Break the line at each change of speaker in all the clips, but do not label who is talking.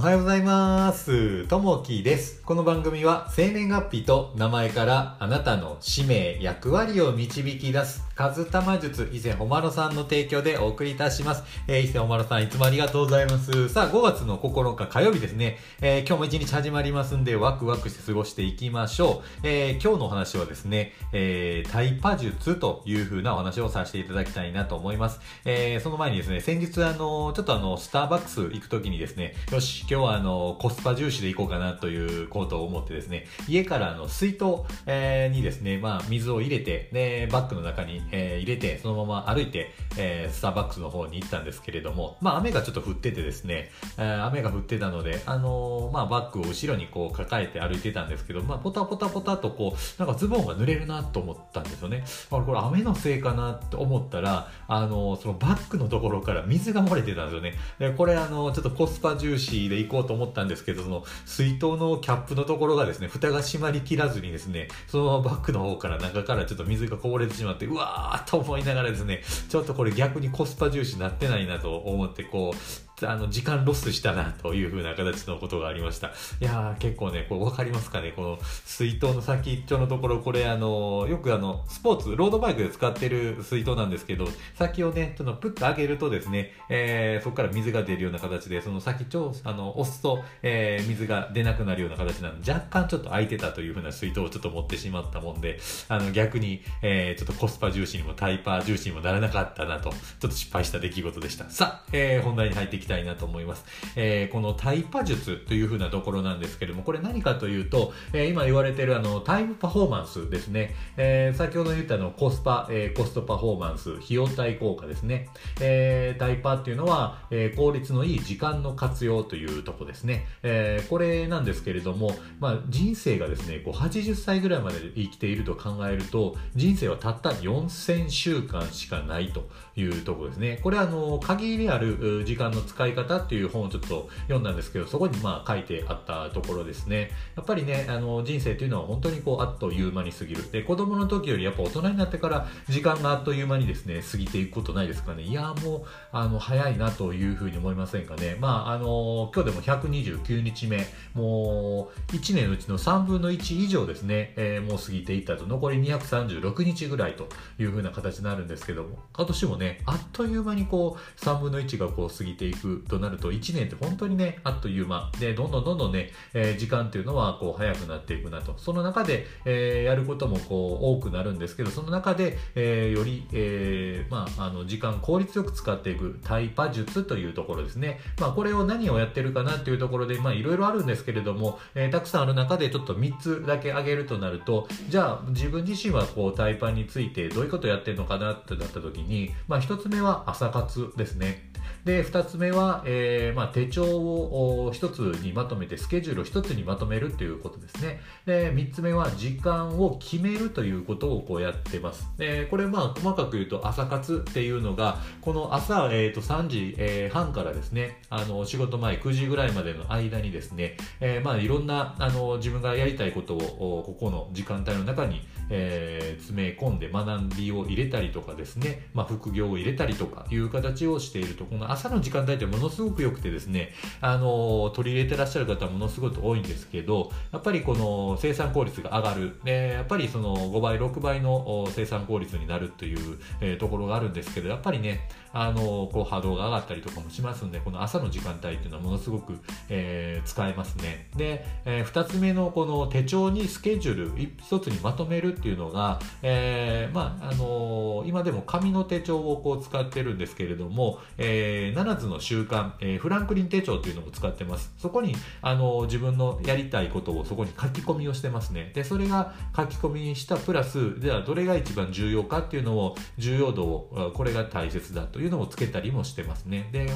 おはようございます。ともきです。この番組は生年月日と名前からあなたの使命、役割を導き出す、カズタマ術、伊勢ほまろさんの提供でお送りいたします。えー、伊勢ほまろさんいつもありがとうございます。さあ、5月の9日火曜日ですね。えー、今日も一日始まりますんで、ワクワクして過ごしていきましょう。えー、今日のお話はですね、え、タイパ術という風なお話をさせていただきたいなと思います。え、その前にですね、先日あの、ちょっとあの、スターバックス行くときにですね、よし、今日はあの、コスパ重視で行こうかなということを思ってですね、家からあの、水筒、えー、にですね、まあ、水を入れて、で、バッグの中に、えー、入れて、そのまま歩いて、えー、スターバックスの方に行ったんですけれども、まあ、雨がちょっと降っててですね、えー、雨が降ってたので、あのーまあ、バッグを後ろにこう抱えて歩いてたんですけど、まあ、ポタポタポタとこう、なんかズボンが濡れるなと思ったんですよね。あ、これ雨のせいかなって思ったら、あのーそのバッグのところから水が漏れてたんですよね。で、これあのーちょっとコスパ重視で行こうと思ったんですけど、その水筒のキャップのところがですね、蓋が閉まりきらずにですね、そのままバッグの方から中からちょっと水がこぼれてしまって、うわーと思いながらですね、ちょっとこれ逆にコスパ重視になってないなと思って、こう、あの、時間ロスしたなという風な形のことがありました。いやー、結構ね、これ分かりますかね？この水筒の先っちょのところ、これあの、よくあの、スポーツ、ロードバイクで使ってる水筒なんですけど、先をね、ちょっとプッと上げるとですね、えー、そこから水が出るような形で、その先ちょ、あの、押すと、えー、水が出なくなるような形なんで、若干ちょっと空いてたという風な水筒をちょっと持ってしまったもんで、あの、逆に、えー、ちょっとコスパ重視にもタイパー重視にもならなかったなと、ちょっと失敗した出来事でした。さあ、えー、本題に入っていきたいなと思います。えーこのタイパ術という風なところなんですけれども、これ何かというと、えー今言われてるあの、タイムパフォーマンスですね。えー先ほど言ったの、コスパ、えーコストパフォーマンス、費用対効果ですね。えータイパっていうのは、えー効率のいい時間の活用というとこですね。えーこれなんですけれども、まあ、人生がですね、こう80歳ぐらいまで生きていると考えると、人生はたった4000週間しかないというとこですね。これはあの、限りある時間の使い方っていう本をちょっと読んだんですけど、そこにまあ書いてあったところですね。やっぱりね、あの、人生というのは本当にこう、あっという間に過ぎる。で、子供の時よりやっぱ大人になってから時間があっという間にですね、過ぎていくことないですかね。いや、もう、あの、早いなというふうに思いませんかね。まあ、あの、今日でも129日目、もう、1年のうちの3分の1以上ですね、えーもう過ぎていったと、残り236日ぐらいというふうな形になるんですけども、今年もね、あっという間にこう、3分の1がこう過ぎていくとなると、1年って本当にね、あっという間で、どんどんどんどんね、えー時間っていうのはこう早くなっていくなと。その中で、えーやることもこう多くなるんですけど、その中で、えーより、えーまあ、あの、時間効率よく使っていくタイパ術というところですね。まあ、これを何をやってるかなっていうところで、まあ、いろいろあるんですけれども、えーたくさんある中でちょっと3つだけ挙げるとなると、じゃあ自分自身はこうタイパについてどういうことやってるのかなってなった時に、まあ、1つ目は朝活ですね。で、二つ目は、えーまあ、手帳をお一つにまとめて、スケジュールを一つにまとめるということですね。で、三つ目は、時間を決めるということをこうやってます。で、これまあ、細かく言うと、朝活っていうのが、この朝、えー、と3時、えー半からですね、あの、仕事前9時ぐらいまでの間にですね、えーまあ、いろんな、あの、自分がやりたいことを、ここの時間帯の中に、えー詰め込んで学びを入れたりとかですね、まあ、副業を入れたりとかいう形をしていると、この朝の時間帯ってものすごく良くてですね、あの、取り入れてらっしゃる方はものすごく多いんですけど、やっぱりこの生産効率が上がる、でやっぱりその5倍、6倍のお生産効率になるという、えところがあるんですけど、やっぱりね、あの、こう波動が上がったりとかもしますんで、この朝の時間帯っていうのはものすごく、えー使えますね。で、えー二つ目のこの手帳にスケジュール一つにまとめるっていうのが、えーまあ、あのー今でも紙の手帳をこう使ってるんですけれども、えー7つの習慣、えーフランクリン手帳っていうのを使ってます。そこに、あの自分のやりたいことをそこに書き込みをしてますね。で、それが書き込みにしたプラス、じゃあどれが一番重要かっていうのを、重要度を、これが大切だというのをつけたりもしてますね。で、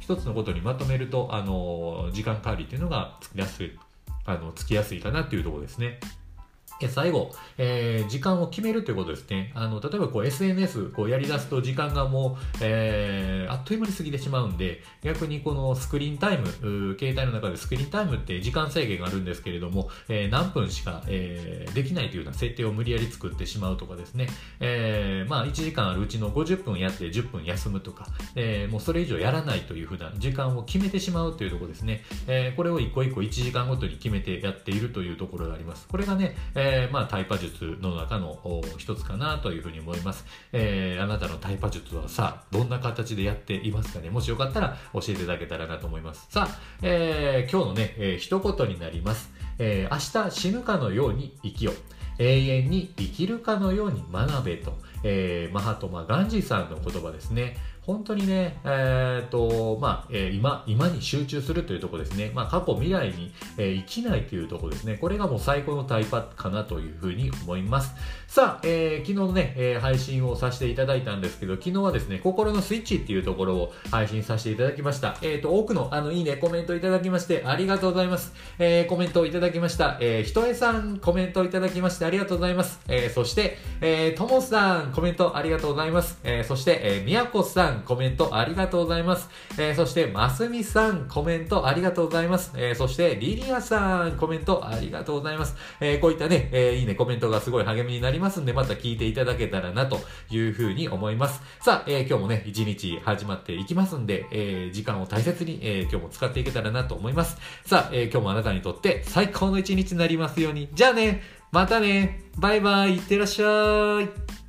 一つのことにまとめると、あの時間管理っていうのがつきやすい、あの、つきやすいかなっていうところですね。最後、えー、時間を決めるということですね。あの、例えばこう SNS こうやり出すと時間がもう、えー、あっという間に過ぎてしまうんで、逆にこのスクリーンタイム、携帯の中でスクリーンタイムって時間制限があるんですけれども、えー、何分しか、え、できないというような設定を無理やり作ってしまうとかですね、え、まあ1時間あるうちの50分やって10分休むとか、え、もうそれ以上やらないというふうな時間を決めてしまうというところですね。え、これを一個一個1時間ごとに決めてやっているというところがあります。これがね、ええー、まあ、タイパ術の中の一つかなというふうに思います。えー、あなたのタイパ術はさあ、どんな形でやっていますかね？もしよかったら教えていただけたらなと思います。さあ、えー、今日のね、えー、一言になります。えー、明日死ぬかのように生きよ。永遠に生きるかのように学べと、えー、マハトマ・ガンジーさんの言葉ですね。本当にね、えっ、ー、と、まあ、えー、今、今に集中するというところですね。まあ、過去、未来に、えー、生きないというところですね。これがもう最高のタイパかなというふうに思います。さあ、えー、昨日のね、えー、配信をさせていただいたんですけど、昨日はですね、心のスイッチっていうところを配信させていただきました。えっ、ー、と、多くの、あの、いいね、コメントいただきまして、ありがとうございます。えー、コメントをいただきました。えー、ひとえさん、コメントをいただきまして、ありがとうございます。えー、そして、えー、ともさん、コメントありがとうございます。えー、そして、え、みやこさん、んコメントありりがとうございます。えー、そして、ますみさん、コメントありがとうございます。えー、そして、リリアさん、コメントありがとうございます。えー、こういったね、えいいね、コメントがすごい励みになりますんで、また聞いていただけたらなというふうに思います。さあ、え今日もね、一日始まっていきますんで、え時間を大切に、え今日も使っていけたらなと思います。さあ、え今日もあなたにとって最高の一日になりますように。じゃあね、またね、バイバイ、いってらっしゃい。